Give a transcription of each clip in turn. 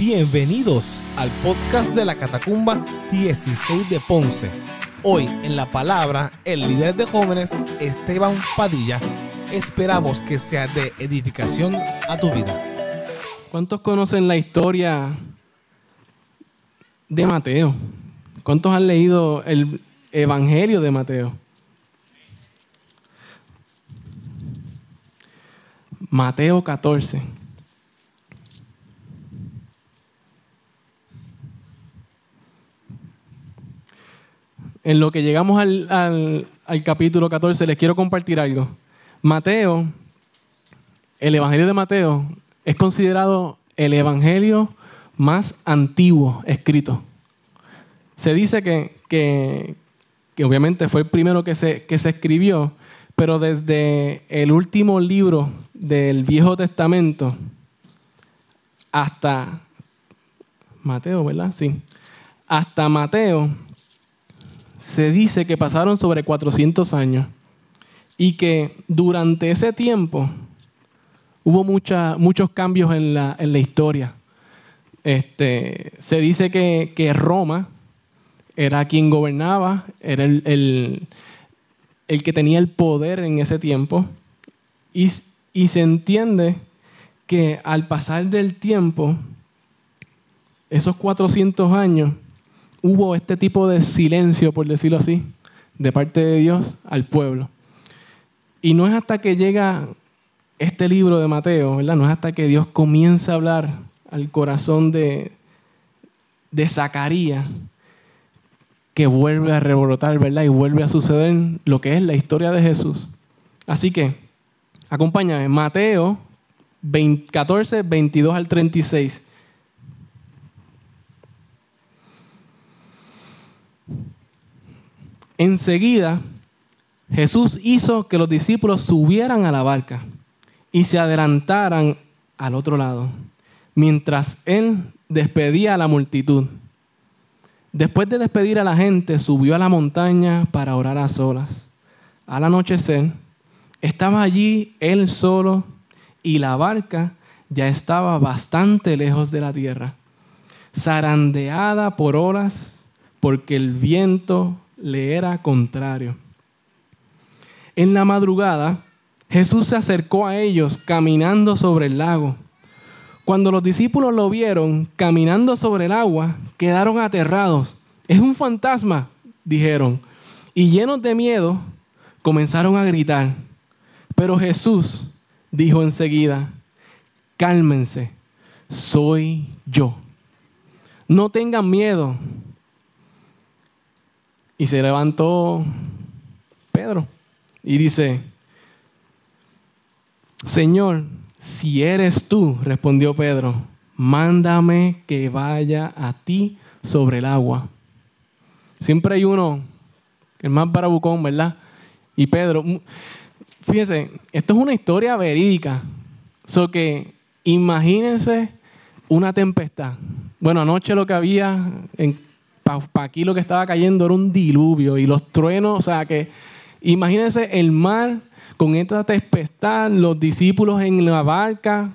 Bienvenidos al podcast de la Catacumba 16 de Ponce. Hoy en la palabra, el líder de jóvenes, Esteban Padilla, esperamos que sea de edificación a tu vida. ¿Cuántos conocen la historia de Mateo? ¿Cuántos han leído el Evangelio de Mateo? Mateo 14. En lo que llegamos al, capítulo 14, les quiero compartir algo. Mateo, el Evangelio de Mateo, es considerado el Evangelio más antiguo escrito. Se dice que, que, obviamente fue el primero que se, que se escribió, pero desde el último libro del Viejo Testamento hasta Mateo, ¿verdad? Sí. Hasta Mateo se dice que pasaron sobre 400 años y que durante ese tiempo hubo muchos cambios en la, historia. Este, se dice que, Roma era quien gobernaba, era el, el, que tenía el poder en ese tiempo, y, y se entiende que al pasar del tiempo, esos 400 años, hubo este tipo de silencio, por decirlo así, de parte de Dios al pueblo. Y no es hasta que llega este libro de Mateo, ¿verdad? No es hasta que Dios comienza a hablar al corazón de, Zacarías que vuelve a rebrotar, ¿verdad? Y vuelve a suceder lo que es la historia de Jesús. Así que, acompáñame, Mateo 14, 22 al 36. Enseguida, Jesús hizo que los discípulos subieran a la barca y se adelantaran al otro lado, mientras él despedía a la multitud. Después de despedir a la gente, subió a la montaña para orar a solas. Al anochecer, estaba allí él solo y la barca ya estaba bastante lejos de la tierra, zarandeada por olas porque el viento le era contrario. En la madrugada, Jesús se acercó a ellos caminando sobre el lago. Cuando los discípulos lo vieron caminando sobre el agua, quedaron aterrados. Es un fantasma, dijeron. Y llenos de miedo, comenzaron a gritar. Pero Jesús dijo enseguida, cálmense, soy yo. No tengan miedo. Y se levantó Pedro y dice, Señor, si eres tú, respondió Pedro, mándame que vaya a ti sobre el agua. Siempre hay uno, el más barabucón, ¿verdad? Y Pedro, fíjense, esto es una historia verídica. So que imagínense una tempestad. Bueno, anoche lo que había en para aquí lo que estaba cayendo era un diluvio y los truenos, o sea que imagínense el mar con esta tempestad, los discípulos en la barca,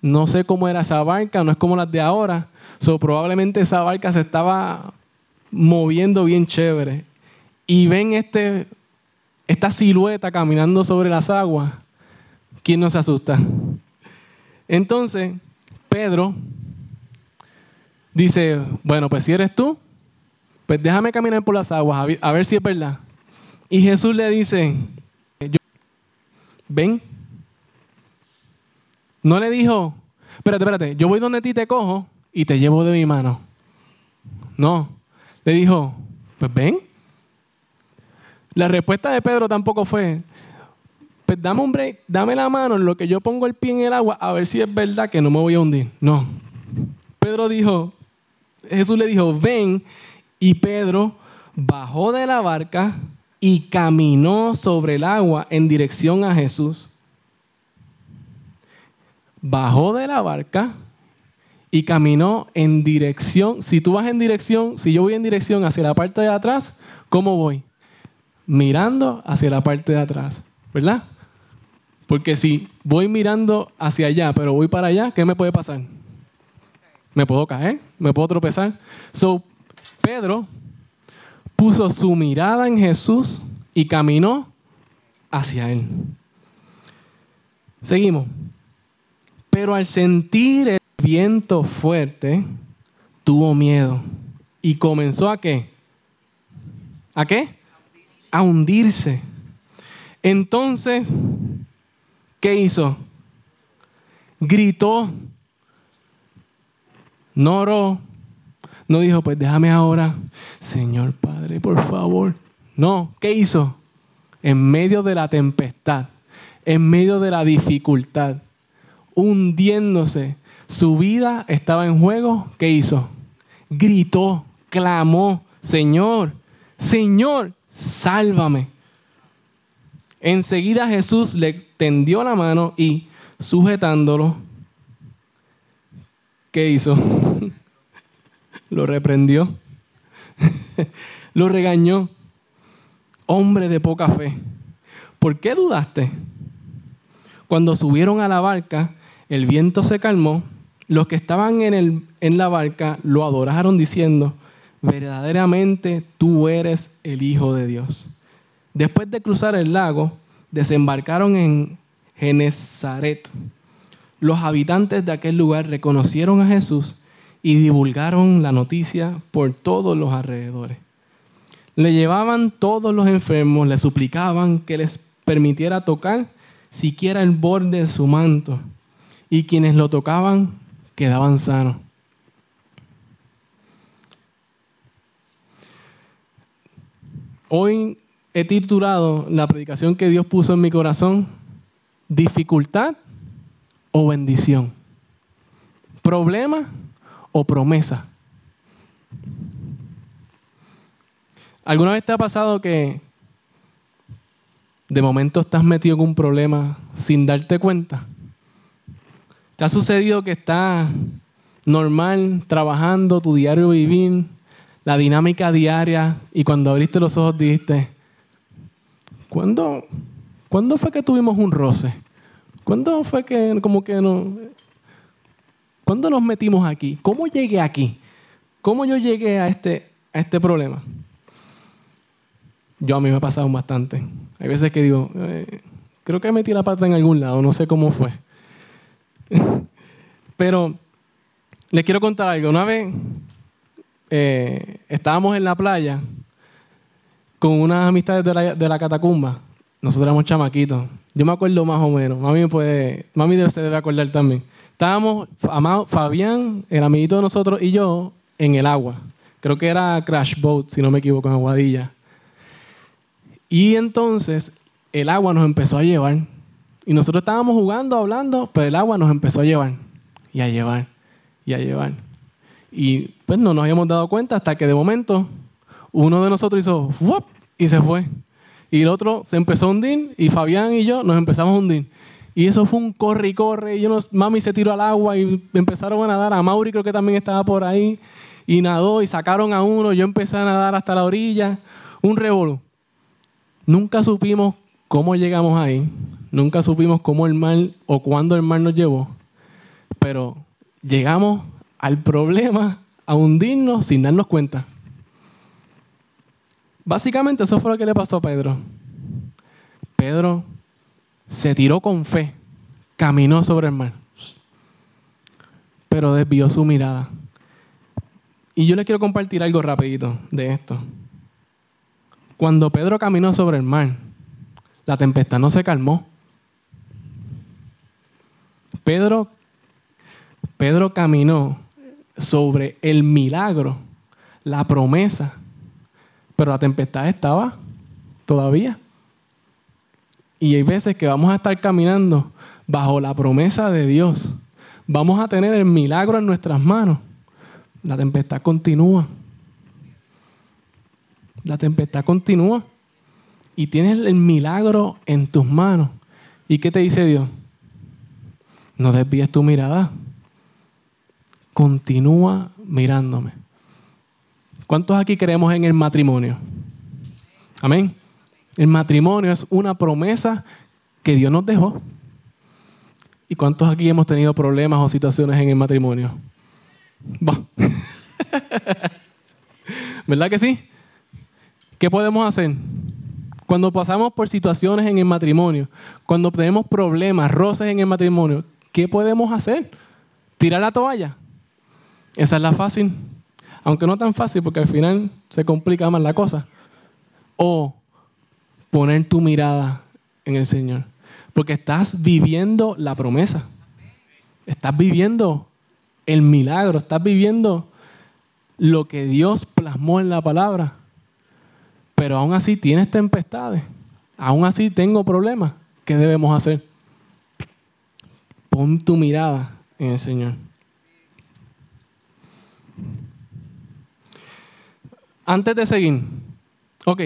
no sé cómo era esa barca, no es como las de ahora, so, probablemente esa barca se estaba moviendo bien chévere y ven este, esta silueta caminando sobre las aguas, ¿quién no se asusta? Entonces, Pedro dice, bueno, pues si eres tú, pues déjame caminar por las aguas a ver si es verdad. Y Jesús le dice, ven. No le dijo, espérate, espérate, yo voy donde ti te cojo y te llevo de mi mano. No, le dijo, pues ven. La respuesta de Pedro tampoco fue, pues dame un break, dame la mano en lo que yo pongo el pie en el agua a ver si es verdad que no me voy a hundir. No. Pedro dijo, Jesús le dijo, ven, y Pedro bajó de la barca y caminó sobre el agua en dirección a Jesús. Bajó de la barca y caminó en dirección. Si tú vas en dirección, si yo voy en dirección hacia la parte de atrás, ¿cómo voy? Mirando hacia la parte de atrás, ¿verdad? Porque si voy mirando hacia allá, pero voy para allá, ¿qué me puede pasar? Me puedo caer, me puedo tropezar. So, Pedro puso su mirada en Jesús y caminó hacia él. Seguimos. Pero al sentir el viento fuerte, tuvo miedo y comenzó a qué? ¿A qué? A hundirse. Entonces, ¿qué hizo? Gritó. No oró. No dijo, pues déjame ahora, Señor Padre, por favor. No, ¿qué hizo? En medio de la tempestad, en medio de la dificultad, hundiéndose, su vida estaba en juego, ¿qué hizo? Gritó, clamó, Señor, Señor, sálvame. Enseguida Jesús le tendió la mano y sujetándolo, ¿qué hizo? Lo reprendió, lo regañó. Hombre de poca fe, ¿por qué dudaste? Cuando subieron a la barca, el viento se calmó. Los que estaban en, el, en la barca lo adoraron diciendo, verdaderamente tú eres el Hijo de Dios. Después de cruzar el lago, desembarcaron en Genezaret. Los habitantes de aquel lugar reconocieron a Jesús y divulgaron la noticia por todos los alrededores. Le llevaban todos los enfermos, le suplicaban que les permitiera tocar siquiera el borde de su manto, y quienes lo tocaban quedaban sanos. Hoy he titulado la predicación que Dios puso en mi corazón, dificultad o bendición, problema o promesa. ¿Alguna vez te ha pasado que de momento estás metido en un problema sin darte cuenta? ¿Te ha sucedido que estás normal trabajando tu diario vivir, la dinámica diaria y cuando abriste los ojos dijiste, ¿cuándo, ¿cuándo fue que tuvimos un roce? ¿Cuándo fue que como que no... ¿Cuándo nos metimos aquí? ¿Cómo llegué aquí? ¿Cómo yo llegué a este, a este problema? Yo a mí me ha pasado bastante. Hay veces que digo, eh, creo que metí la pata en algún lado, no sé cómo fue. Pero les quiero contar algo. Una vez eh, estábamos en la playa con unas amistades de la, de la, catacumba. Nosotros éramos chamaquitos. Yo me acuerdo más o menos. Mami, puede, mami se debe acordar también. Estábamos, Fabián, el amiguito de nosotros y yo, en el agua. Creo que era Crash Boat, si no me equivoco, en Aguadilla. Y entonces el agua nos empezó a llevar. Y nosotros estábamos jugando, hablando, pero el agua nos empezó a llevar. Y a llevar. Y a llevar. Y pues no nos habíamos dado cuenta hasta que de momento uno de nosotros hizo ¡Wop! y se fue. Y el otro se empezó a hundir y Fabián y yo nos empezamos a hundir. Y eso fue un corre y corre. Y yo mami se tiró al agua y empezaron a nadar. A Mauri creo que también estaba por ahí. Y nadó y sacaron a uno. Yo empecé a nadar hasta la orilla. Un revolú. Nunca supimos cómo llegamos ahí, nunca supimos cómo el mar o cuándo el mar nos llevó, pero llegamos al problema a hundirnos sin darnos cuenta. Básicamente eso fue lo que le pasó a Pedro. Pedro se tiró con fe, caminó sobre el mar, pero desvió su mirada. Y yo les quiero compartir algo rapidito de esto. Cuando Pedro caminó sobre el mar, la tempestad no se calmó. Pedro, Pedro caminó sobre el milagro, la promesa, pero la tempestad estaba todavía. Y hay veces que vamos a estar caminando bajo la promesa de Dios. Vamos a tener el milagro en nuestras manos. La tempestad continúa. La tempestad continúa y tienes el milagro en tus manos. ¿Y qué te dice Dios? No desvíes tu mirada. Continúa mirándome. ¿Cuántos aquí creemos en el matrimonio? Amén. El matrimonio es una promesa que Dios nos dejó. ¿Y cuántos aquí hemos tenido problemas o situaciones en el matrimonio? ¿Verdad que sí? ¿Qué podemos hacer? Cuando pasamos por situaciones en el matrimonio, cuando tenemos problemas, roces en el matrimonio, ¿qué podemos hacer? ¿Tirar la toalla? Esa es la fácil. Aunque no tan fácil porque al final se complica más la cosa. O poner tu mirada en el Señor. Porque estás viviendo la promesa. Estás viviendo el milagro. Estás viviendo lo que Dios plasmó en la palabra. Pero aún así tienes tempestades. Aún así tengo problemas. ¿Qué debemos hacer? Pon tu mirada en el Señor. Antes de seguir, ok,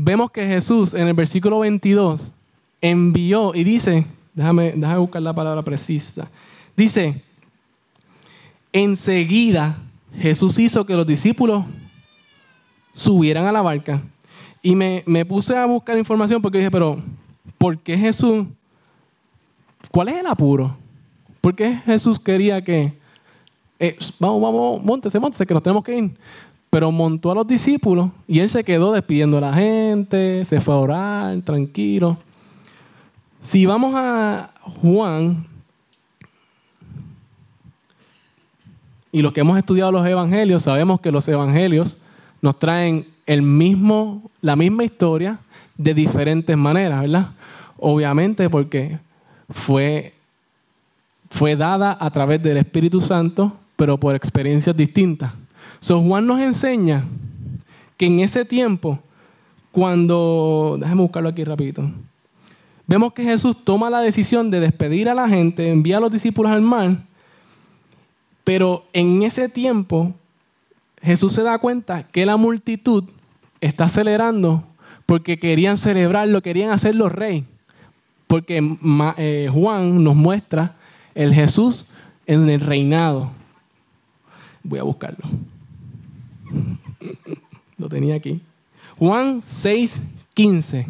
vemos que Jesús en el versículo 22 envió y dice, déjame, déjame buscar la palabra precisa, dice, enseguida Jesús hizo que los discípulos subieran a la barca. Y me, puse a buscar información porque dije, pero ¿por qué Jesús? ¿Cuál es el apuro? ¿Por qué Jesús quería que, eh, vamos, vamos, montese, montese, que nos tenemos que ir? Pero montó a los discípulos y él se quedó despidiendo a la gente, se fue a orar, tranquilo. Si vamos a Juan, y los que hemos estudiado los evangelios, sabemos que los evangelios nos traen el mismo, la misma historia de diferentes maneras, ¿verdad? Obviamente porque fue, fue dada a través del Espíritu Santo, pero por experiencias distintas. So, Juan nos enseña que en ese tiempo, cuando, déjame buscarlo aquí rapidito, vemos que Jesús toma la decisión de despedir a la gente, envía a los discípulos al mar, pero en ese tiempo Jesús se da cuenta que la multitud está acelerando porque querían celebrarlo, querían hacerlo rey. Porque eh, Juan nos muestra el Jesús en el reinado. Voy a buscarlo. Lo tenía aquí. Juan 6, 15.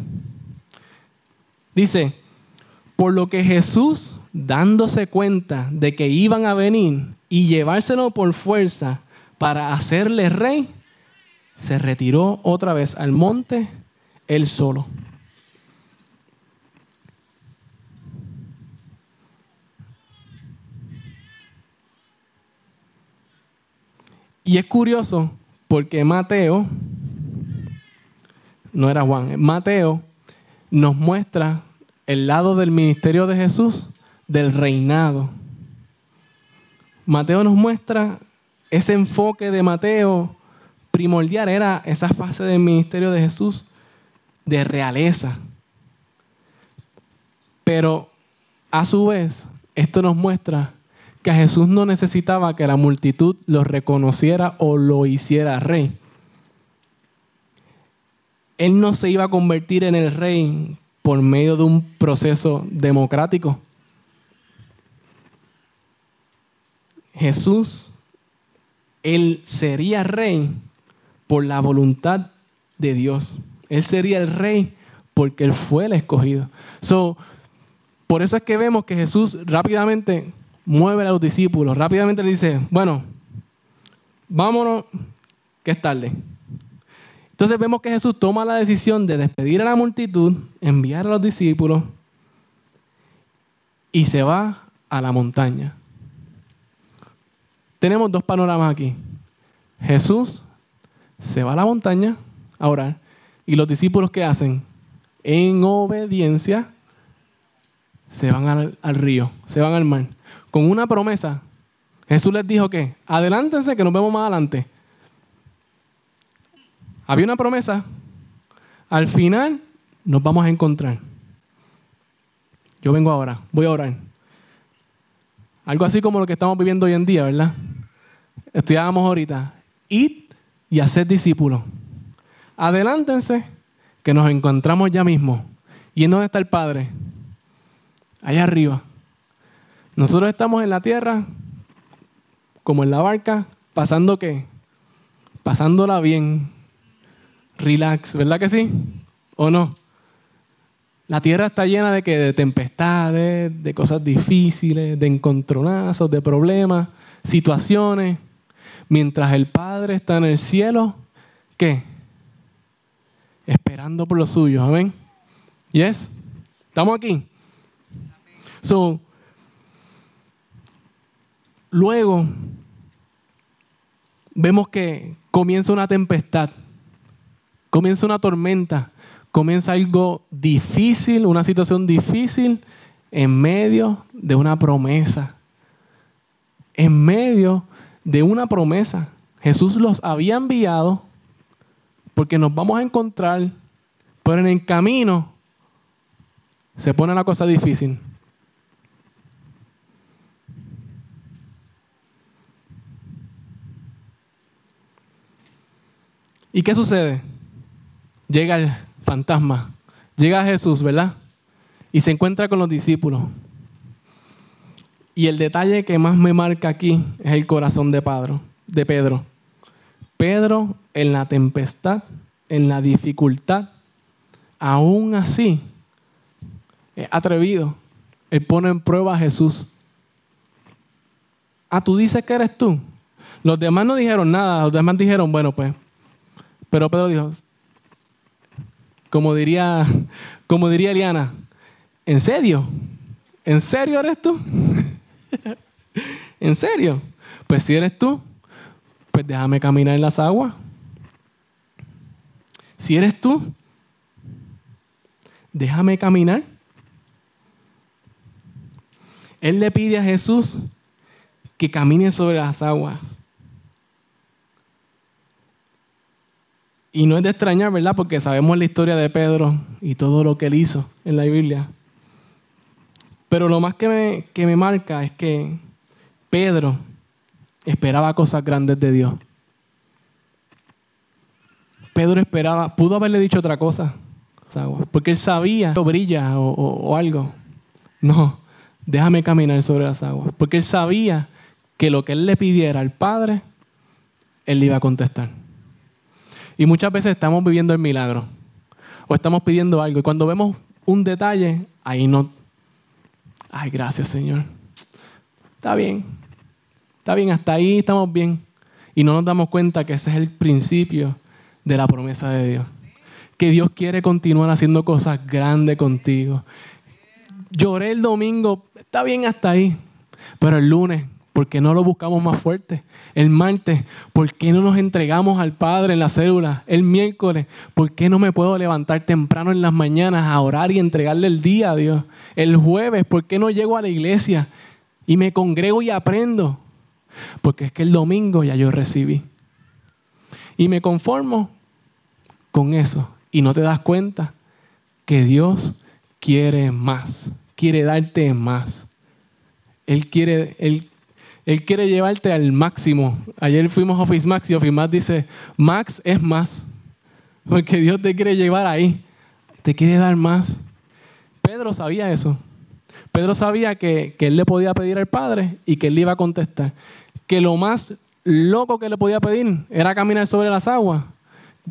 Dice, por lo que Jesús, dándose cuenta de que iban a venir y llevárselo por fuerza para hacerle rey, se retiró otra vez al monte él solo. Y es curioso porque Mateo, no era Juan, Mateo nos muestra el lado del ministerio de Jesús, del reinado. Mateo nos muestra ese enfoque de Mateo primordial, era esa fase del ministerio de Jesús de realeza. Pero a su vez, esto nos muestra que Jesús no necesitaba que la multitud lo reconociera o lo hiciera rey. Él no se iba a convertir en el rey por medio de un proceso democrático. Jesús, él sería rey por la voluntad de Dios. Él sería el rey porque él fue el escogido. So, por eso es que vemos que Jesús rápidamente mueve a los discípulos, rápidamente le dice, bueno, vámonos, que es tarde. Entonces vemos que Jesús toma la decisión de despedir a la multitud, enviar a los discípulos y se va a la montaña. Tenemos dos panoramas aquí. Jesús se va a la montaña a orar y los discípulos que hacen en obediencia se van al, al río, se van al mar con una promesa. Jesús les dijo que adelántense que nos vemos más adelante. Había una promesa. Al final nos vamos a encontrar. Yo vengo ahora, voy a orar. Algo así como lo que estamos viviendo hoy en día, ¿verdad? Estudiábamos ahorita. Id y haced discípulos. Adelántense que nos encontramos ya mismo. ¿Y en dónde está el Padre? Allá arriba. Nosotros estamos en la tierra, como en la barca, pasando qué? Pasándola bien. Relax, ¿verdad que sí? ¿O no? La tierra está llena de, que, de tempestades, de cosas difíciles, de encontronazos, de problemas. situaciones, mientras el Padre está en el cielo, ¿qué? Esperando por los suyos, amén. ¿Yes? ¿Estamos aquí? So, luego vemos que comienza una tempestad, comienza una tormenta, comienza algo difícil, una situación difícil en medio de una promesa. En medio de una promesa. Jesús los había enviado porque nos vamos a encontrar, pero en el camino se pone la cosa difícil. ¿Y qué sucede? Llega el fantasma, llega Jesús, ¿verdad? Y se encuentra con los discípulos. Y el detalle que más me marca aquí es el corazón de Pedro. De Pedro. Pedro en la tempestad, en la dificultad, aún así es atrevido. Él pone en prueba a Jesús. Ah, tú dices que eres tú. Los demás no dijeron nada, los demás dijeron, bueno, pues. Pero Pedro dijo, como diría, como diría Eliana, ¿en serio? ¿En serio eres tú? ¿En serio? Pues si eres tú, pues déjame caminar en las aguas. Si eres tú, déjame caminar. Él le pide a Jesús que camine sobre las aguas. Y no es de extrañar, ¿verdad? Porque sabemos la historia de Pedro y todo lo que él hizo en la Biblia. Pero lo más que me, que me marca es que Pedro esperaba cosas grandes de Dios. Pedro esperaba, pudo haberle dicho otra cosa, porque él sabía que brilla o, o algo. No, déjame caminar sobre las aguas, porque él sabía que lo que él le pidiera al Padre, él le iba a contestar. Y muchas veces estamos viviendo el milagro o estamos pidiendo algo y cuando vemos un detalle, ahí no, ay, gracias Señor. Está bien, está bien, hasta ahí estamos bien. Y no nos damos cuenta que ese es el principio de la promesa de Dios. Que Dios quiere continuar haciendo cosas grandes contigo. Lloré el domingo, está bien hasta ahí, pero el lunes ¿Por qué no lo buscamos más fuerte? El martes, ¿por qué no nos entregamos al Padre en la célula? El miércoles, ¿por qué no me puedo levantar temprano en las mañanas a orar y entregarle el día a Dios? El jueves, ¿por qué no llego a la iglesia y me congrego y aprendo? Porque es que el domingo ya yo recibí. Y me conformo con eso. Y no te das cuenta que Dios quiere más, quiere darte más. Él quiere, él él quiere llevarte al máximo. Ayer fuimos a Office Max y Office Max dice, Max es más. Porque Dios te quiere llevar ahí. Te quiere dar más. Pedro sabía eso. Pedro sabía que, que él le podía pedir al Padre y que él le iba a contestar. Que lo más loco que le podía pedir era caminar sobre las aguas.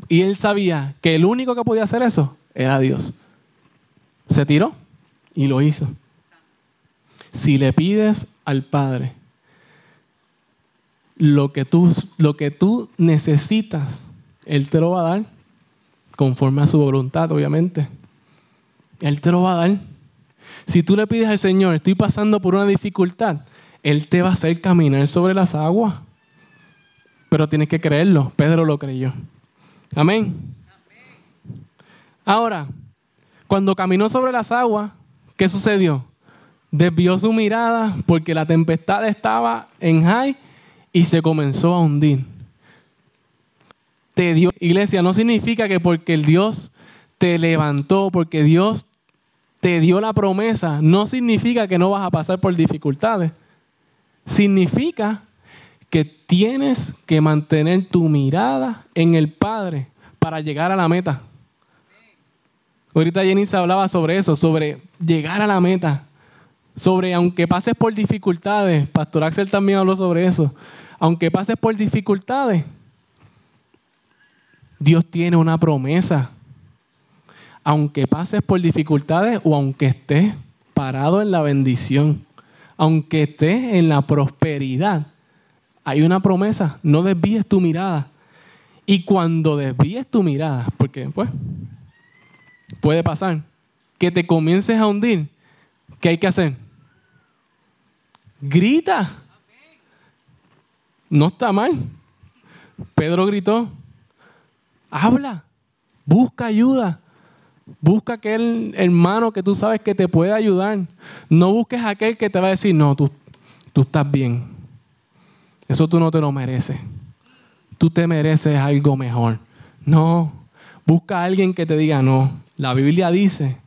Y él sabía que el único que podía hacer eso era Dios. Se tiró y lo hizo. Si le pides al Padre lo que tú, lo que tú necesitas, Él te lo va a dar conforme a su voluntad, obviamente. Él te lo va a dar. Si tú le pides al Señor, estoy pasando por una dificultad, Él te va a hacer caminar sobre las aguas. Pero tienes que creerlo. Pedro lo creyó. Amén. Ahora, cuando caminó sobre las aguas, ¿qué sucedió? Desvió su mirada porque la tempestad estaba en high y se comenzó a hundir. Te dio, iglesia, no significa que porque el Dios te levantó, porque Dios te dio la promesa, no significa que no vas a pasar por dificultades. Significa que tienes que mantener tu mirada en el Padre para llegar a la meta. Ahorita Jenny se hablaba sobre eso, sobre llegar a la meta, sobre aunque pases por dificultades, Pastor Axel también habló sobre eso, aunque pases por dificultades, Dios tiene una promesa. Aunque pases por dificultades o aunque estés parado en la bendición, aunque estés en la prosperidad, hay una promesa, no desvíes tu mirada. Y cuando desvíes tu mirada, porque pues puede pasar, que te comiences a hundir, ¿qué hay que hacer? Grita. No está mal. Pedro gritó, habla, busca ayuda. Busca aquel hermano que tú sabes que te puede ayudar. No busques aquel que te va a decir, no, tú, tú estás bien. Eso tú no te lo mereces. Tú te mereces algo mejor. No, busca a alguien que te diga, no. La Biblia dice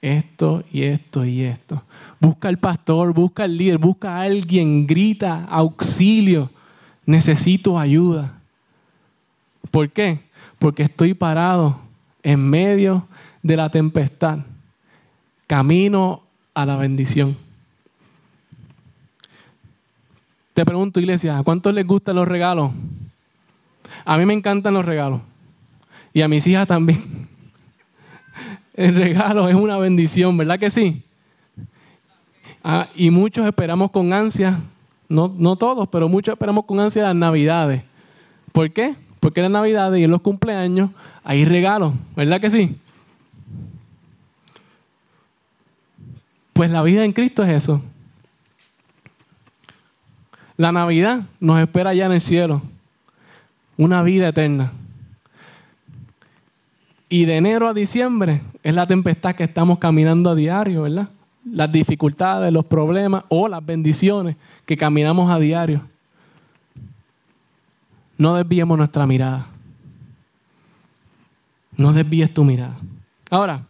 esto y esto y esto. Busca al pastor, busca al líder, busca a alguien, grita, auxilio. Necesito ayuda. ¿Por qué? Porque estoy parado en medio de la tempestad, camino a la bendición. Te pregunto, iglesia, ¿a cuántos les gustan los regalos? A mí me encantan los regalos. Y a mis hijas también. El regalo es una bendición, ¿verdad que sí? Ah, y muchos esperamos con ansia, no, no todos, pero muchos esperamos con ansia las navidades. ¿Por qué? Porque en las navidades y en los cumpleaños hay regalos, ¿verdad que sí? Pues la vida en Cristo es eso. La Navidad nos espera ya en el cielo. Una vida eterna. Y de enero a diciembre es la tempestad que estamos caminando a diario, ¿verdad? Las dificultades, los problemas o las bendiciones que caminamos a diario. No desviemos nuestra mirada. No desvíes tu mirada. Ahora,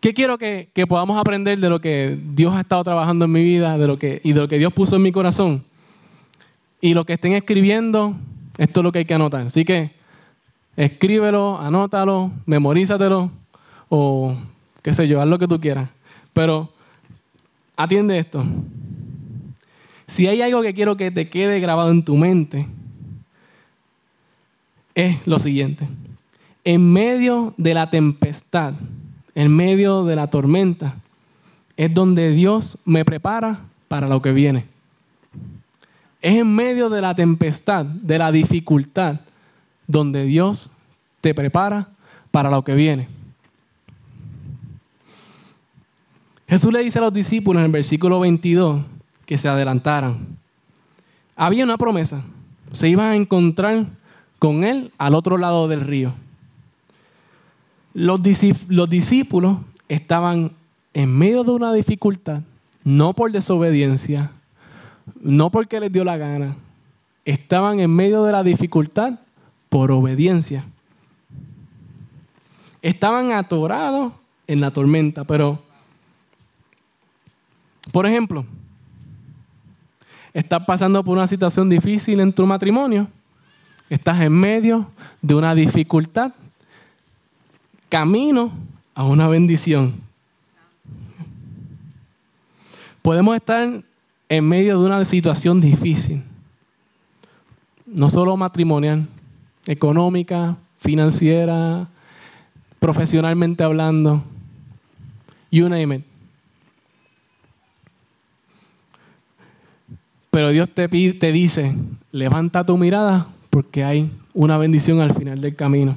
¿qué quiero que, podamos aprender de lo que Dios ha estado trabajando en mi vida de lo que, y de lo que Dios puso en mi corazón? Y lo que estén escribiendo, esto es lo que hay que anotar. Así que escríbelo, anótalo, memorízatelo o qué sé yo, haz lo que tú quieras. Pero atiende esto. Si hay algo que quiero que te quede grabado en tu mente, es lo siguiente. En medio de la tempestad, en medio de la tormenta, es donde Dios me prepara para lo que viene. Es en medio de la tempestad, de la dificultad, donde Dios te prepara para lo que viene. Jesús le dice a los discípulos en el versículo 22 que se adelantaran. Había una promesa. Se iban a encontrar con él al otro lado del río. Los, discípulos estaban en medio de una dificultad, no por desobediencia, no porque les dio la gana, estaban en medio de la dificultad por obediencia. Estaban atorados en la tormenta, pero, por ejemplo, estás pasando por una situación difícil en tu matrimonio Estás en medio de una dificultad, camino a una bendición. Podemos estar en medio de una situación difícil, no solo matrimonial, económica, financiera, profesionalmente hablando, you name it. Pero Dios te, te dice, levanta tu mirada porque hay una bendición al final del camino.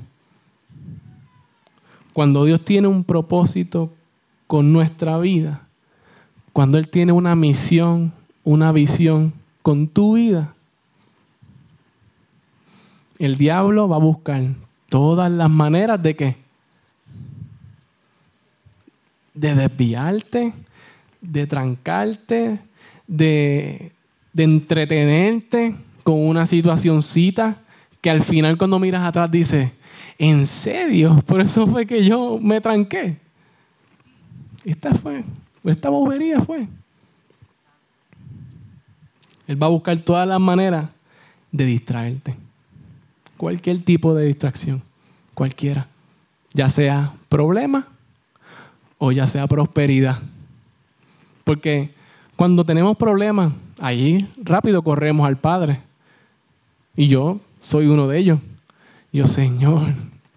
Cuando Dios tiene un propósito con nuestra vida, cuando Él tiene una misión, una visión con tu vida, el diablo va a buscar todas las maneras de qué? De desviarte, de trancarte, de, de entretenerte, con una situacióncita que al final cuando miras atrás dices, ¿en serio? Por eso fue que yo me tranqué. Esta fue, esta bobería fue. Él va a buscar todas las maneras de distraerte. Cualquier tipo de distracción, cualquiera. Ya sea problema o ya sea prosperidad. Porque cuando tenemos problemas, allí rápido corremos al Padre y yo soy uno de ellos. Yo, Señor,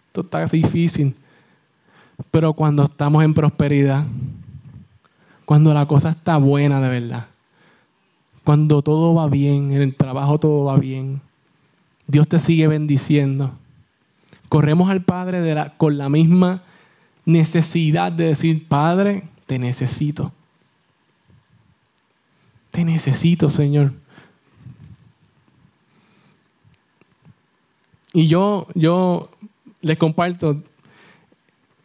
esto está difícil. Pero cuando estamos en prosperidad, cuando la cosa está buena de verdad, cuando todo va bien, en el trabajo todo va bien. Dios te sigue bendiciendo. Corremos al Padre con la misma necesidad de decir, Padre, te necesito. Te necesito, Señor. Y yo, yo les comparto,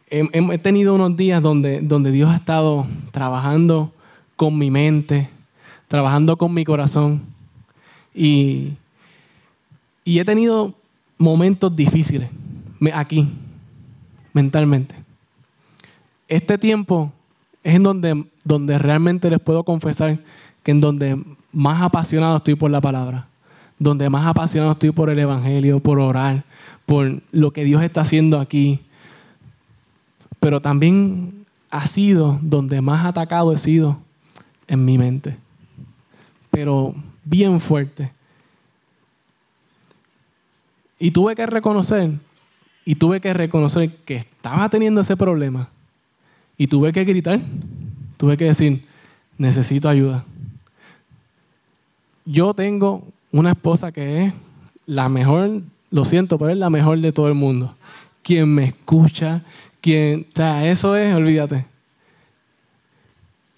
he, tenido unos días donde, donde Dios ha estado trabajando con mi mente, trabajando con mi corazón. Y, y he tenido momentos difíciles aquí, mentalmente. Este tiempo es en donde, donde realmente les puedo confesar que en donde más apasionado estoy por la palabra, donde más apasionado estoy por el Evangelio, por orar, por lo que Dios está haciendo aquí. Pero también ha sido donde más atacado he sido en mi mente. Pero bien fuerte. Y tuve que reconocer, y tuve que reconocer que estaba teniendo ese problema. Y tuve que gritar, tuve que decir, necesito ayuda. Yo tengo una esposa que es la mejor, lo siento, pero es la mejor de todo el mundo. Quien me escucha, quien, o sea, eso es, olvídate.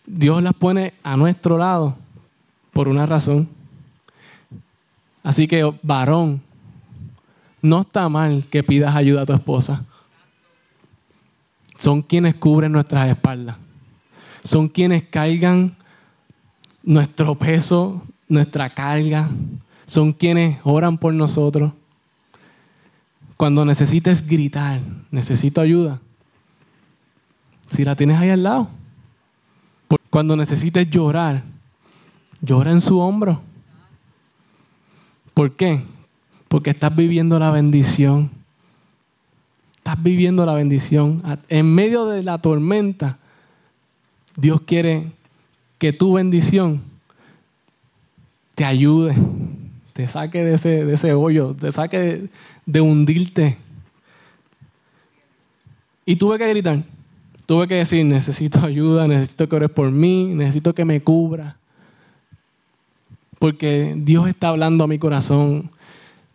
Dios las pone a nuestro lado por una razón. Así que, varón, no está mal que pidas ayuda a tu esposa. Son quienes cubren nuestras espaldas. Son quienes cargan nuestro peso, nuestra carga. Son quienes oran por nosotros. Cuando necesites gritar, necesito ayuda. Si la tienes ahí al lado. Cuando necesites llorar, llora en su hombro. ¿Por qué? Porque estás viviendo la bendición. Estás viviendo la bendición. En medio de la tormenta, Dios quiere que tu bendición te ayude, te saque de ese, de ese hoyo, te saque de, de hundirte. Y tuve que gritar, tuve que decir, necesito ayuda, necesito que ores por mí, necesito que me cubra. Porque Dios está hablando a mi corazón,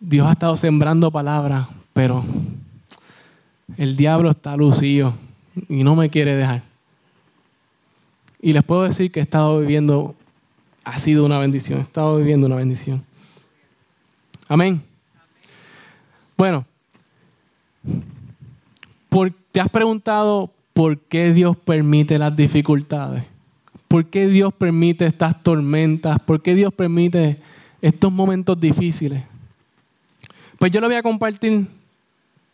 Dios ha estado sembrando palabras, pero el diablo está lucido y no me quiere dejar. Y les puedo decir que he estado viviendo, ha sido una bendición, he estado viviendo una bendición. Amén. Bueno, ¿te has preguntado por qué Dios permite las dificultades? ¿Por qué Dios permite estas tormentas? ¿Por qué Dios permite estos momentos difíciles? Pues yo le voy a compartir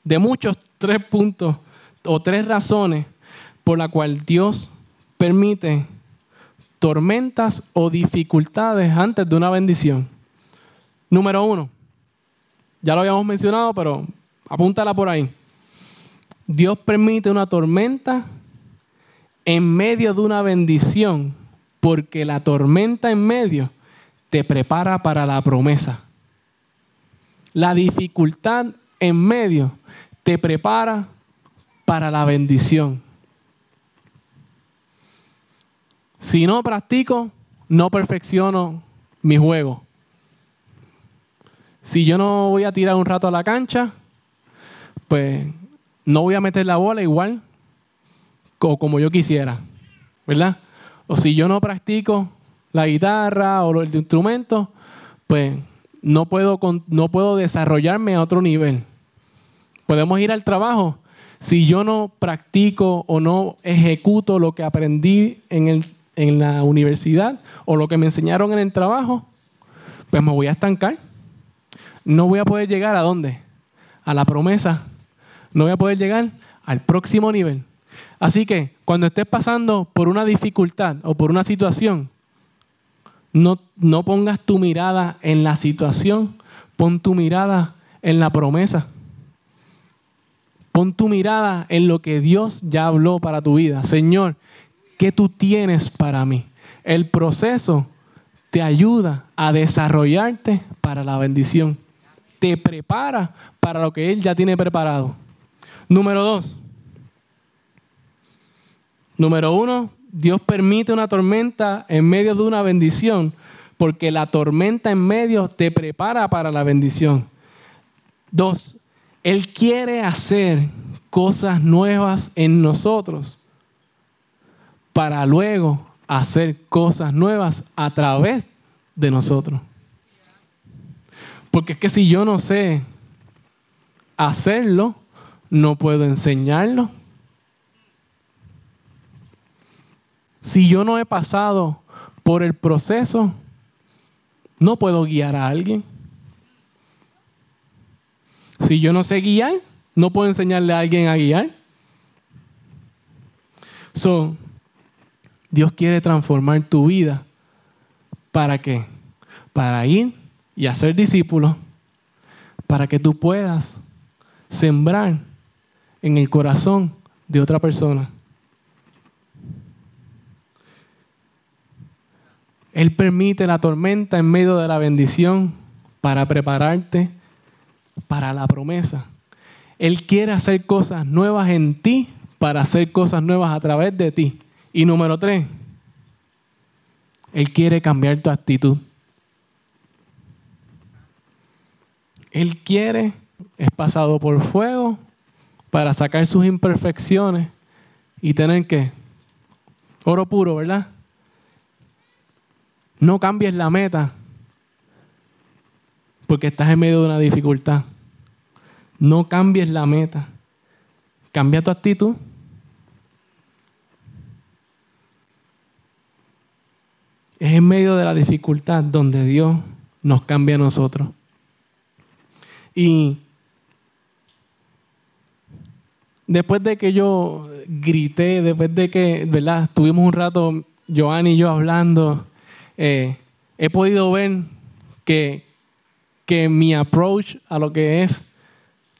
de muchos tres puntos o tres razones por la cual Dios permite tormentas o dificultades antes de una bendición. Número uno, ya lo habíamos mencionado, pero apúntala por ahí. Dios permite una tormenta en medio de una bendición, porque la tormenta en medio te prepara para la promesa. La dificultad en medio te prepara para la bendición. Si no practico, no perfecciono mi juego. Si yo no voy a tirar un rato a la cancha, pues no voy a meter la bola igual como yo quisiera, ¿verdad? O si yo no practico la guitarra o el instrumento, pues no puedo, no puedo desarrollarme a otro nivel. Podemos ir al trabajo. Si yo no practico o no ejecuto lo que aprendí en, en la universidad o lo que me enseñaron en el trabajo, pues me voy a estancar. No voy a poder llegar a dónde? A la promesa. No voy a poder llegar al próximo nivel. Así que cuando estés pasando por una dificultad o por una situación, no, no pongas tu mirada en la situación, pon tu mirada en la promesa. Pon tu mirada en lo que Dios ya habló para tu vida. Señor, ¿qué tú tienes para mí? El proceso te ayuda a desarrollarte para la bendición. Te prepara para lo que Él ya tiene preparado. Número dos, Número uno, Dios permite una tormenta en medio de una bendición porque la tormenta en medio te prepara para la bendición. Dos, Él quiere hacer cosas nuevas en nosotros para luego hacer cosas nuevas a través de nosotros. Porque es que si yo no sé hacerlo, no puedo enseñarlo. Si yo no he pasado por el proceso, no puedo guiar a alguien. Si yo no sé guiar, no puedo enseñarle a alguien a guiar. So, Dios quiere transformar tu vida. ¿Para qué? Para ir y hacer discípulos, para que tú puedas sembrar en el corazón de otra persona. Él permite la tormenta en medio de la bendición para prepararte para la promesa. Él quiere hacer cosas nuevas en ti para hacer cosas nuevas a través de ti. Y número tres, Él quiere cambiar tu actitud. Él quiere, es pasado por fuego para sacar sus imperfecciones y tener que, oro puro, ¿verdad? No cambies la meta porque estás en medio de una dificultad. No cambies la meta. Cambia tu actitud. Es en medio de la dificultad donde Dios nos cambia a nosotros. Y después de que yo grité, después de que, ¿verdad? Estuvimos un rato, Joan y yo hablando, eh, he podido ver que, que mi approach a lo que es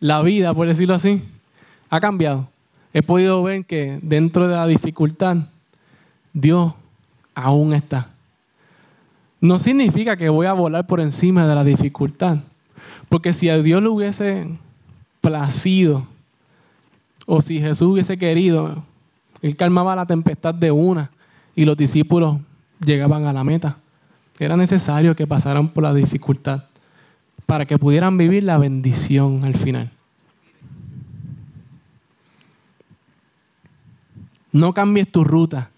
la vida, por decirlo así, ha cambiado. He podido ver que dentro de la dificultad, Dios aún está. No significa que voy a volar por encima de la dificultad, porque si a Dios le hubiese placido, o si Jesús hubiese querido, Él calmaba la tempestad de una y los discípulos llegaban a la meta. Era necesario que pasaran por la dificultad para que pudieran vivir la bendición al final. No cambies tu ruta.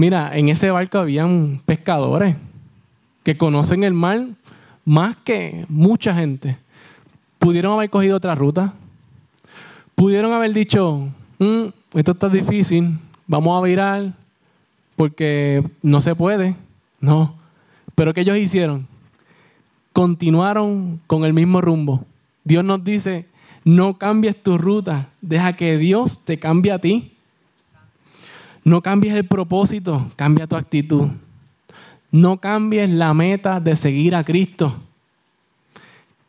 Mira, en ese barco habían pescadores que conocen el mar más que mucha gente. Pudieron haber cogido otra ruta. Pudieron haber dicho, mm, esto está difícil, vamos a virar porque no se puede. No. Pero ¿qué ellos hicieron? Continuaron con el mismo rumbo. Dios nos dice, no cambies tu ruta, deja que Dios te cambie a ti. No cambies el propósito, cambia tu actitud. No cambies la meta de seguir a Cristo.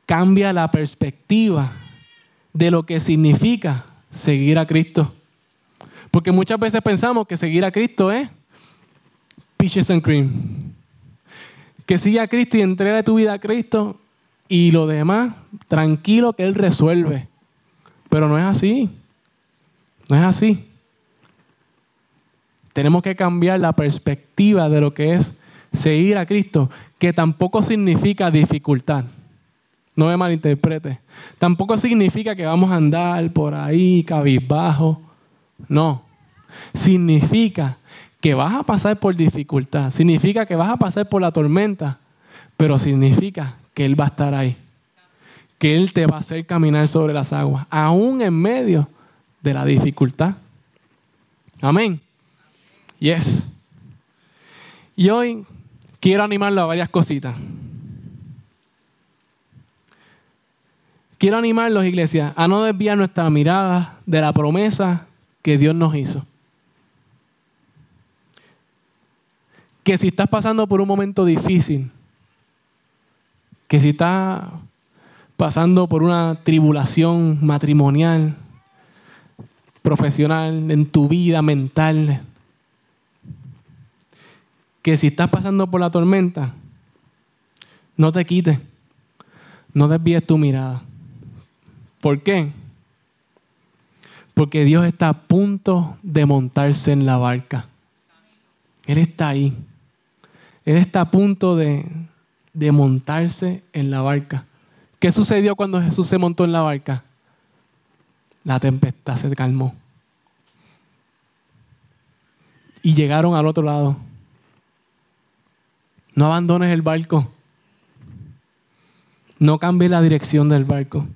Cambia la perspectiva de lo que significa seguir a Cristo. Porque muchas veces pensamos que seguir a Cristo es peaches and cream. Que siga a Cristo y entregue tu vida a Cristo y lo demás, tranquilo que Él resuelve. Pero no es así. No es así. Tenemos que cambiar la perspectiva de lo que es seguir a Cristo, que tampoco significa dificultad. No me malinterprete. Tampoco significa que vamos a andar por ahí cabizbajo. No. Significa que vas a pasar por dificultad, significa que vas a pasar por la tormenta, pero significa que Él va a estar ahí, que Él te va a hacer caminar sobre las aguas, aún en medio de la dificultad. Amén. Yes. Y hoy quiero animarlo a varias cositas. Quiero animarlos, iglesia, a no desviar nuestra mirada de la promesa que Dios nos hizo. que si estás pasando por un momento difícil, que si estás pasando por una tribulación matrimonial, profesional, en tu vida mental, que si estás pasando por la tormenta, no te quites, no desvíes tu mirada. ¿Por qué? Porque Dios está a punto de montarse en la barca. Él está ahí. Él está a punto de, de montarse en la barca. ¿Qué sucedió cuando Jesús se montó en la barca? La tempestad se calmó. Y llegaron al otro lado. No abandones el barco. No cambies la dirección del barco.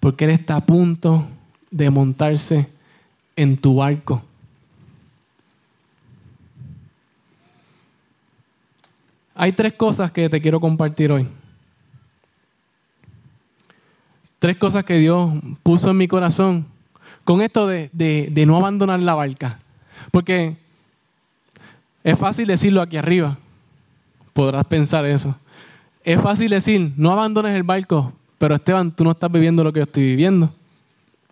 Porque Él está a punto de montarse en tu barco. Hay tres cosas que te quiero compartir hoy. Tres cosas que Dios puso en mi corazón con esto de, de, no abandonar la barca. Porque es fácil decirlo aquí arriba. Podrás pensar eso. Es fácil decir, no abandones el barco, pero Esteban, tú no estás viviendo lo que yo estoy viviendo.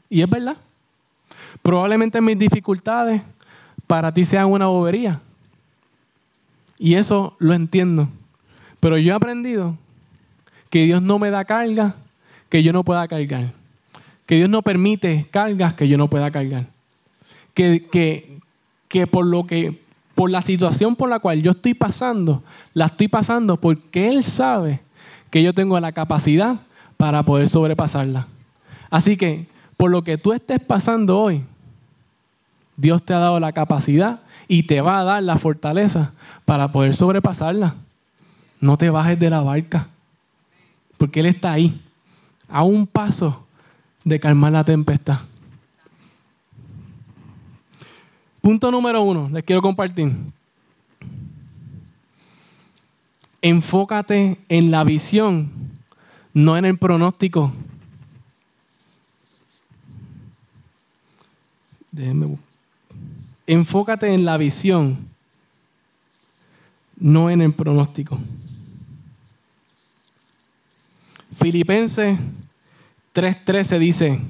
Y es verdad. Probablemente mis dificultades para ti sean una bobería. Y eso lo entiendo. Pero yo he aprendido que Dios no me da carga que yo no pueda cargar. Que Dios no permite cargas que yo no pueda cargar. Que, que, que por lo que por la situación por la cual yo estoy pasando, la estoy pasando porque Él sabe que yo tengo la capacidad para poder sobrepasarla. Así que por lo que tú estés pasando hoy, Dios te ha dado la capacidad y te va a dar la fortaleza para poder sobrepasarla. No te bajes de la barca, porque Él está ahí, a un paso de calmar la tempestad. Punto número uno, les quiero compartir. Enfócate en la visión, no en el pronóstico. Déjenme Enfócate en la visión, no en el pronóstico. Filipenses 3:13 dice,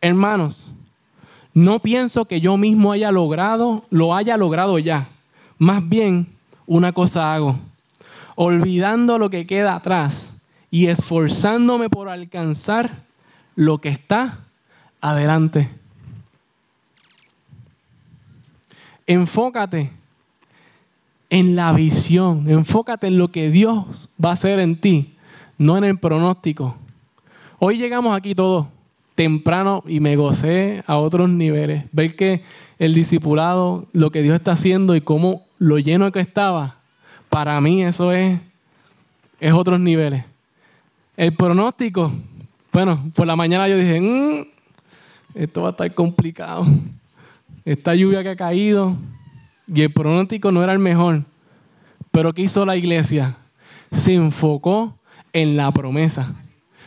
hermanos, no pienso que yo mismo haya logrado, lo haya logrado ya. Más bien, una cosa hago, olvidando lo que queda atrás y esforzándome por alcanzar lo que está adelante. Enfócate en la visión, enfócate en lo que Dios va a hacer en ti, no en el pronóstico. Hoy llegamos aquí todos temprano y me gocé a otros niveles. Ver que el discipulado, lo que Dios está haciendo y cómo lo lleno que estaba, para mí eso es, es otros niveles. El pronóstico, bueno, por la mañana yo dije, mm, esto va a estar complicado. Esta lluvia que ha caído y el pronóstico no era el mejor. Pero ¿qué hizo la iglesia? Se enfocó en la promesa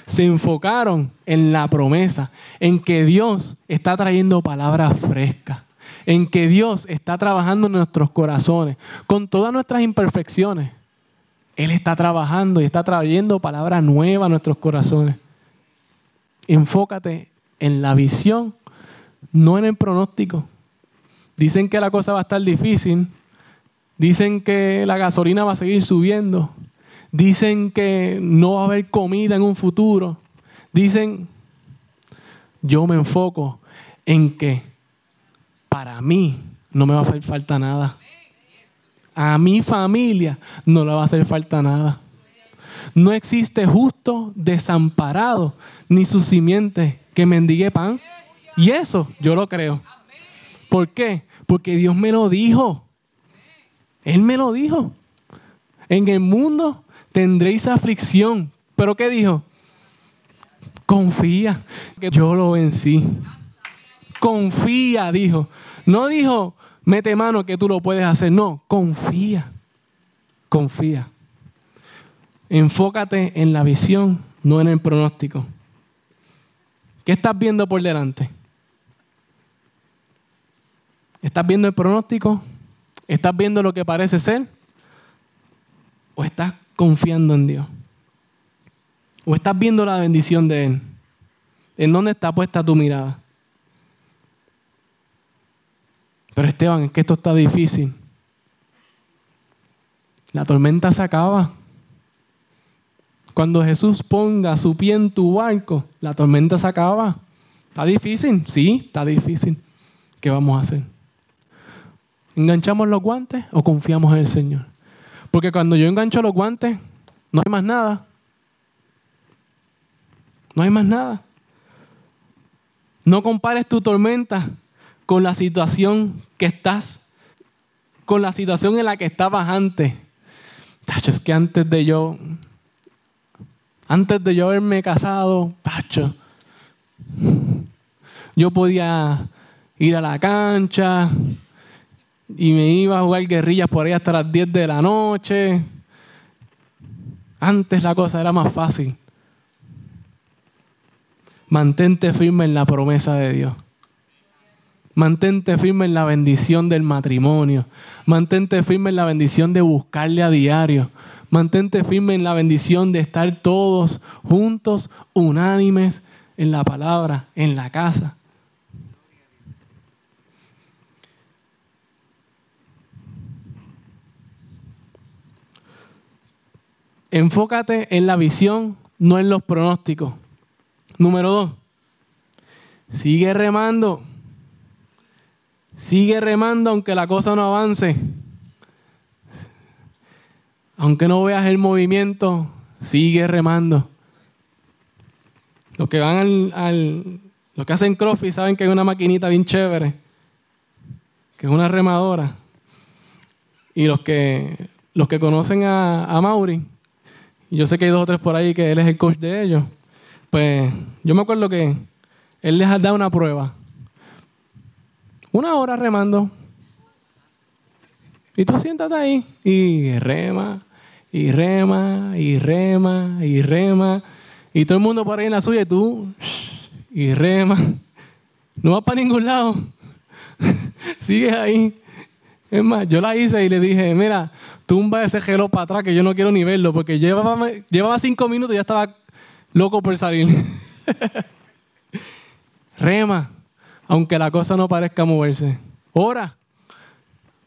se enfocaron en la promesa, en que Dios está trayendo palabras frescas, en que Dios está trabajando en nuestros corazones, con todas nuestras imperfecciones. Él está trabajando y está trayendo palabras nuevas a nuestros corazones. Enfócate en la visión, no en el pronóstico. Dicen que la cosa va a estar difícil. Dicen que la gasolina va a seguir subiendo. Dicen que no va a haber comida en un futuro. Dicen, yo me enfoco en que para mí no me va a hacer falta nada. A mi familia no le va a hacer falta nada. No existe justo desamparado ni su simiente que mendigue pan. Y eso yo lo creo. ¿Por qué? Porque Dios me lo dijo. Él me lo dijo. En el mundo tendréis aflicción. ¿Pero qué dijo? Confía que yo lo vencí. Confía, dijo. No dijo, mete mano que tú lo puedes hacer. No, confía. Confía. Enfócate en la visión, no en el pronóstico. ¿Qué estás viendo por delante? ¿Estás viendo el pronóstico? ¿Estás viendo lo que parece ser? ¿O estás confiando en Dios? ¿O estás viendo la bendición de Él? ¿En dónde está puesta tu mirada? Pero Esteban, es que esto está difícil. La tormenta se acaba. Cuando Jesús ponga su pie en tu barco, la tormenta se acaba. ¿Está difícil? Sí, está difícil. ¿Qué vamos a hacer? ¿Enganchamos los guantes o confiamos en el Señor? Porque cuando yo engancho los guantes, no hay más nada. No hay más nada. No compares tu tormenta con la situación que estás, con la situación en la que estabas antes. Tacho, es que antes de yo, antes de yo haberme casado, tacho, yo podía ir a la cancha y me iba a jugar guerrillas por ahí hasta las 10 de la noche. Antes la cosa era más fácil. Mantente firme en la promesa de Dios. Mantente firme en la bendición del matrimonio. Mantente firme en la bendición de buscarle a diario. Mantente firme en la bendición de estar todos juntos, unánimes en la palabra, en la casa. Enfócate en la visión, no en los pronósticos. Número dos, sigue remando. Sigue remando aunque la cosa no avance. Aunque no veas el movimiento, sigue remando. Los que van al, al los que hacen crossfit saben que hay una maquinita bien chévere, que es una remadora. Y los que, los que conocen a, a Mauri, yo sé que hay dos o tres por ahí que él es el coach de ellos. Pues yo me acuerdo que él les dado una prueba. Una hora remando. Y tú siéntate ahí y rema, y rema, y rema, y rema. Y todo el mundo por ahí en la suya y tú, y rema. No vas para ningún lado. Sigues ahí. Es más, yo la hice y le dije, mira, tumba ese gelo para atrás que yo no quiero ni verlo, porque llevaba, llevaba cinco minutos y ya estaba loco por salir. Rema, aunque la cosa no parezca moverse. Ora,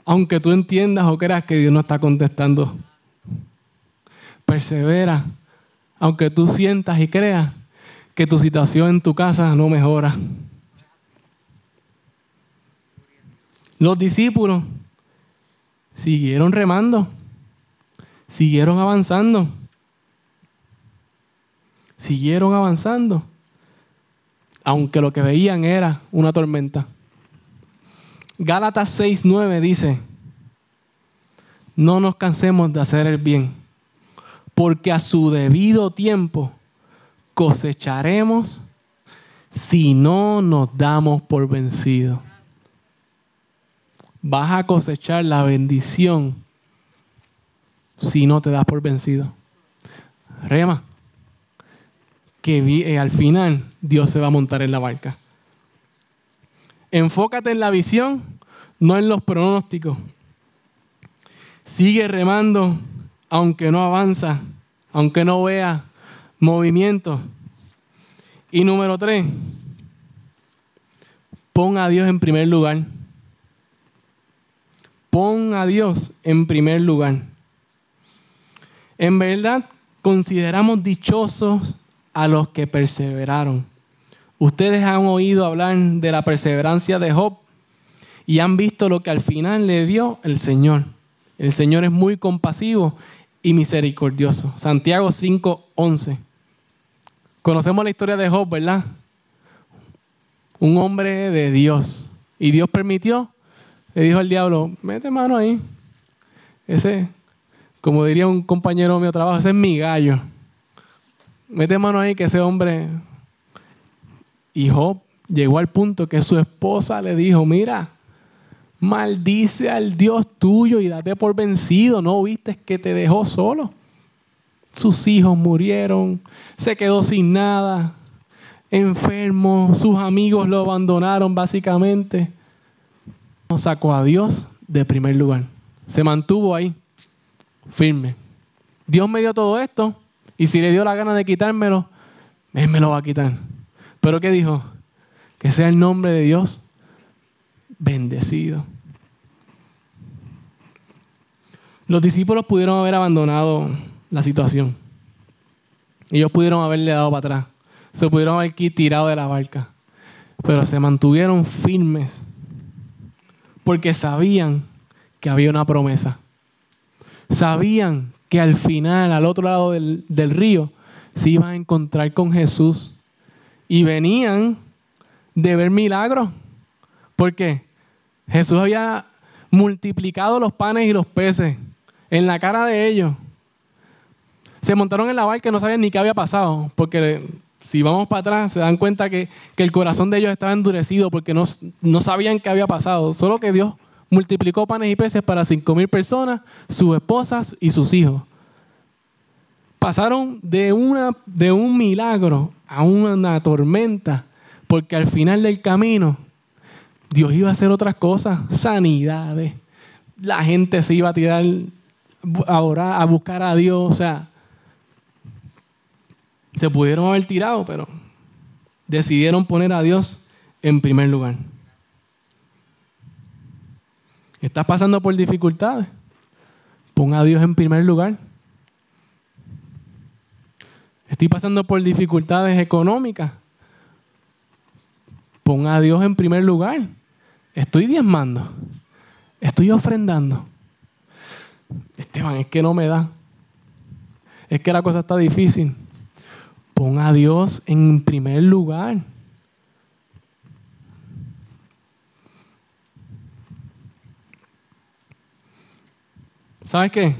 aunque tú entiendas o creas que Dios no está contestando. Persevera, aunque tú sientas y creas que tu situación en tu casa no mejora. Los discípulos siguieron remando, siguieron avanzando, siguieron avanzando, aunque lo que veían era una tormenta. Gálatas 6:9 dice, no nos cansemos de hacer el bien, porque a su debido tiempo cosecharemos si no nos damos por vencidos vas a cosechar la bendición si no te das por vencido. Rema, que eh, al final Dios se va a montar en la barca. Enfócate en la visión, no en los pronósticos. Sigue remando aunque no avanza, aunque no vea movimiento. Y número tres, pon a Dios en primer lugar. Pon a Dios en primer lugar. En verdad, consideramos dichosos a los que perseveraron. Ustedes han oído hablar de la perseverancia de Job y han visto lo que al final le dio el Señor. El Señor es muy compasivo y misericordioso. Santiago 5:11. Conocemos la historia de Job, ¿verdad? Un hombre de Dios. Y Dios permitió le dijo al diablo, mete mano ahí. Ese, como diría un compañero mío de trabajo, ese es mi gallo. Mete mano ahí que ese hombre... Job llegó al punto que su esposa le dijo, mira, maldice al Dios tuyo y date por vencido. ¿No viste que te dejó solo? Sus hijos murieron, se quedó sin nada, enfermo, sus amigos lo abandonaron básicamente sacó a Dios de primer lugar. Se mantuvo ahí, firme. Dios me dio todo esto y si le dio la gana de quitármelo, Él me lo va a quitar. Pero ¿qué dijo? Que sea el nombre de Dios bendecido. Los discípulos pudieron haber abandonado la situación. Ellos pudieron haberle dado para atrás. Se pudieron haber tirado de la barca. Pero se mantuvieron firmes porque sabían que había una promesa. Sabían que al final, al otro lado del, del río, se iban a encontrar con Jesús. Y venían de ver milagros. Porque Jesús había multiplicado los panes y los peces en la cara de ellos. Se montaron en la barca y no sabían ni qué había pasado, porque si vamos para atrás se dan cuenta que, el corazón de ellos estaba endurecido porque no, no sabían qué había pasado, solo que Dios multiplicó panes y peces para cinco mil personas, sus esposas y sus hijos. Pasaron de, una, de un milagro a una tormenta, porque al final del camino Dios iba a hacer otras cosas, sanidades. La gente se iba a tirar a orar, a buscar a Dios. O sea, se pudieron haber tirado, pero decidieron poner a Dios en primer lugar. ¿Estás pasando por dificultades? Pon a Dios en primer lugar. Estoy pasando por dificultades económicas. Pon a Dios en primer lugar. Estoy diezmando. Estoy ofrendando. Esteban, es que no me da. Es que la cosa está difícil. Pon a Dios en primer lugar. ¿Sabes qué?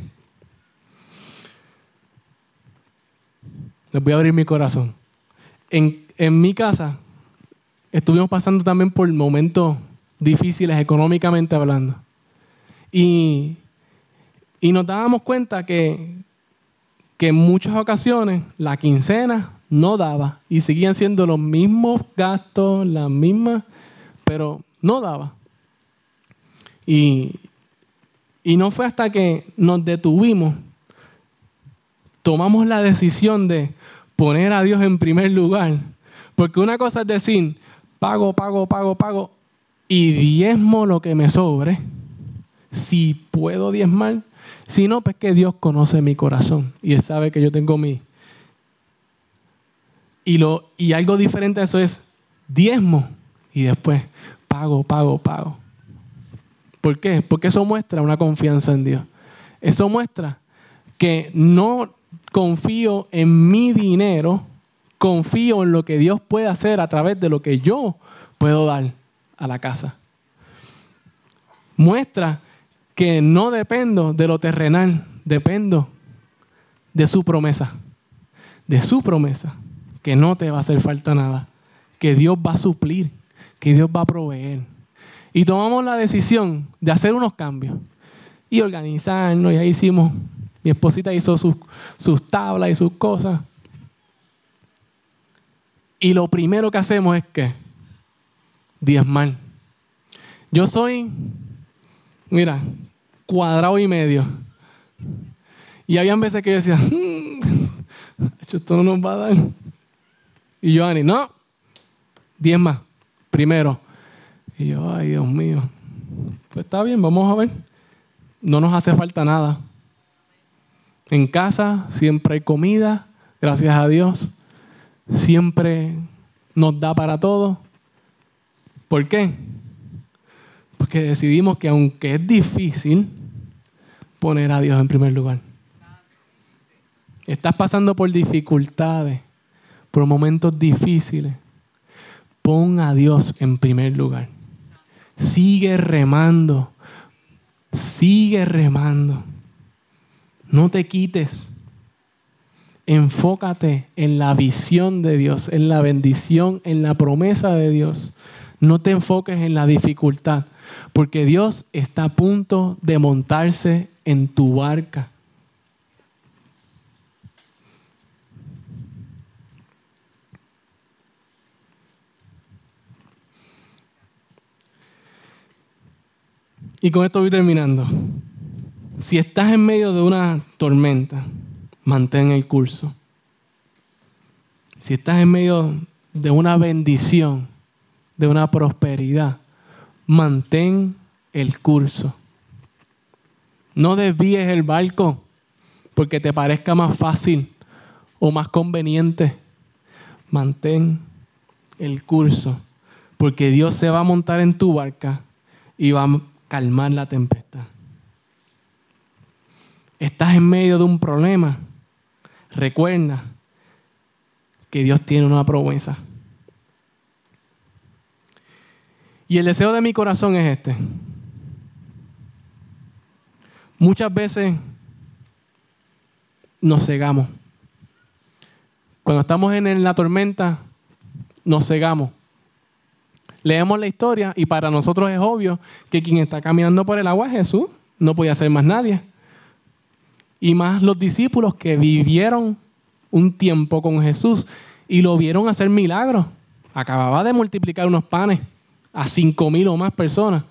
Les voy a abrir mi corazón. En, en mi casa estuvimos pasando también por momentos difíciles económicamente hablando. Y, y nos dábamos cuenta que, que en muchas ocasiones la quincena no daba y seguían siendo los mismos gastos, las mismas, pero no daba. Y, y no fue hasta que nos detuvimos, tomamos la decisión de poner a Dios en primer lugar. Porque una cosa es decir, pago, pago, pago, pago, y diezmo lo que me sobre, si puedo diezmar, si no, pues que Dios conoce mi corazón y Él sabe que yo tengo mi... Y, lo, y algo diferente a eso es diezmo y después pago, pago, pago. ¿Por qué? Porque eso muestra una confianza en Dios. Eso muestra que no confío en mi dinero, confío en lo que Dios puede hacer a través de lo que yo puedo dar a la casa. Muestra que no dependo de lo terrenal, dependo de su promesa, de su promesa, que no te va a hacer falta nada, que Dios va a suplir, que Dios va a proveer. Y tomamos la decisión de hacer unos cambios y organizarnos, y ahí hicimos, mi esposita hizo sus, sus tablas y sus cosas. Y lo primero que hacemos es que diezmar. Yo soy, mira, cuadrado y medio. Y había veces que yo decía, mm, esto no nos va a dar. Y yo, Ani, no, diez más, primero. Y yo, ay, Dios mío. Pues está bien, vamos a ver. No nos hace falta nada. En casa siempre hay comida, gracias a Dios. Siempre nos da para todo. ¿Por qué? Porque decidimos que aunque es difícil, poner a Dios en primer lugar. Estás pasando por dificultades, por momentos difíciles. Pon a Dios en primer lugar. Sigue remando. Sigue remando. No te quites. Enfócate en la visión de Dios, en la bendición, en la promesa de Dios. No te enfoques en la dificultad, porque Dios está a punto de montarse en tu barca. Y con esto voy terminando. Si estás en medio de una tormenta, mantén el curso. Si estás en medio de una bendición, de una prosperidad, mantén el curso. No desvíes el barco porque te parezca más fácil o más conveniente. Mantén el curso porque Dios se va a montar en tu barca y va a calmar la tempestad. estás en medio de un problema, recuerda que Dios tiene una promesa. Y el deseo de mi corazón es este. Muchas veces nos cegamos. Cuando estamos en la tormenta, nos cegamos. Leemos la historia y para nosotros es obvio que quien está caminando por el agua es Jesús. No podía ser más nadie. Y más los discípulos que vivieron un tiempo con Jesús y lo vieron hacer milagros. Acababa de multiplicar unos panes a cinco mil o más personas.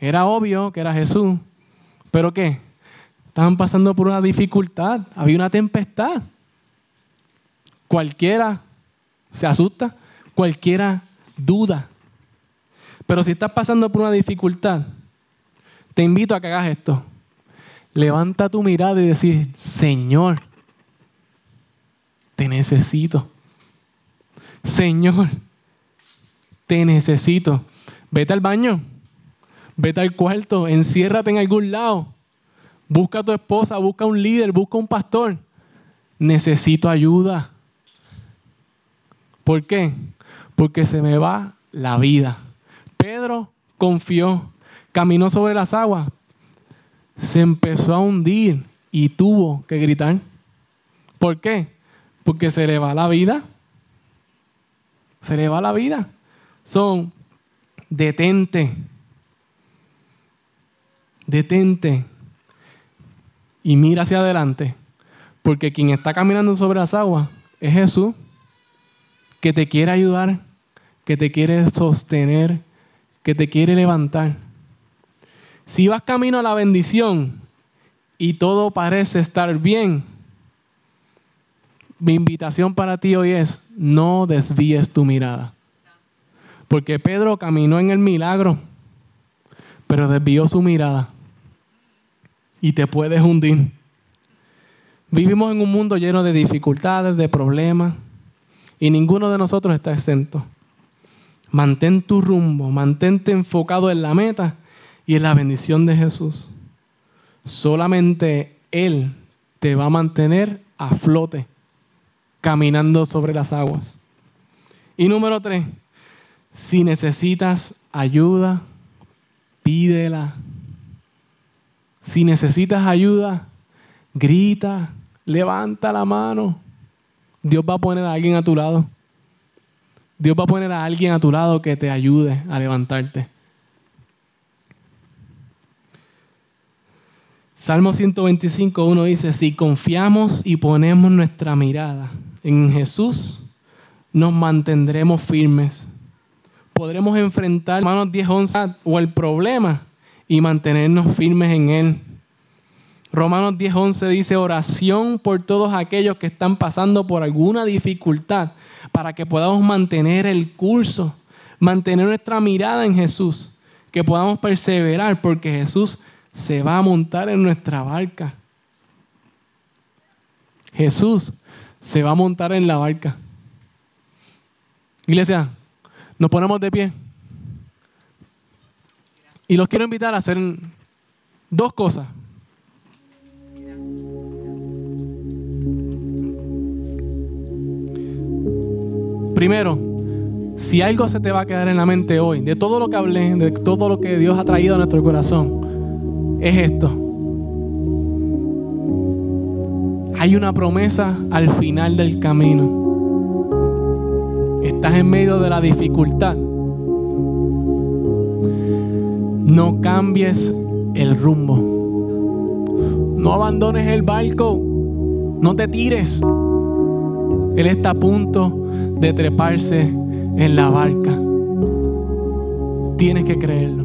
Era obvio que era Jesús. ¿Pero qué? Estaban pasando por una dificultad. Había una tempestad. Cualquiera se asusta. Cualquiera duda. Pero si estás pasando por una dificultad, te invito a que hagas esto. Levanta tu mirada y decir, Señor, te necesito. Señor, te necesito. Vete al baño, vete al cuarto, enciérrate en algún lado. Busca a tu esposa, busca un líder, busca un pastor. Necesito ayuda. ¿Por qué? Porque se me va la vida. Pedro confió, caminó sobre las aguas, se empezó a hundir y tuvo que gritar. ¿Por qué? Porque se le va la vida. Se le va la vida. Son, detente. Detente. Y mira hacia adelante. Porque quien está caminando sobre las aguas es Jesús, que te quiere ayudar, que te quiere sostener, que te quiere levantar. Si vas camino a la bendición y todo parece estar bien, mi invitación para ti hoy es, no desvíes tu mirada. Porque Pedro caminó en el milagro, pero desvió su mirada y te puedes hundir. Vivimos en un mundo lleno de dificultades, de problemas, y ninguno de nosotros está exento. Mantén tu rumbo, mantente enfocado en la meta y en la bendición de Jesús. Solamente Él te va a mantener a flote, caminando sobre las aguas. Y número tres, si necesitas ayuda, pídela. Si necesitas ayuda, grita, levanta la mano. Dios va a poner a alguien a tu lado. Dios va a poner a alguien a tu lado que te ayude a levantarte. Salmo 125, 1 dice, si confiamos y ponemos nuestra mirada en Jesús, nos mantendremos firmes. Podremos enfrentar, hermanos 10, 11, o el problema y mantenernos firmes en Él. Romanos 10:11 dice oración por todos aquellos que están pasando por alguna dificultad para que podamos mantener el curso, mantener nuestra mirada en Jesús, que podamos perseverar porque Jesús se va a montar en nuestra barca. Jesús se va a montar en la barca. Iglesia, nos ponemos de pie. Y los quiero invitar a hacer dos cosas. Primero, si algo se te va a quedar en la mente hoy, de todo lo que hablé, de todo lo que Dios ha traído a nuestro corazón, es esto. Hay una promesa al final del camino. Estás en medio de la dificultad. No cambies el rumbo. No abandones el barco. No te tires. Él está a punto de treparse en la barca. Tienes que creerlo.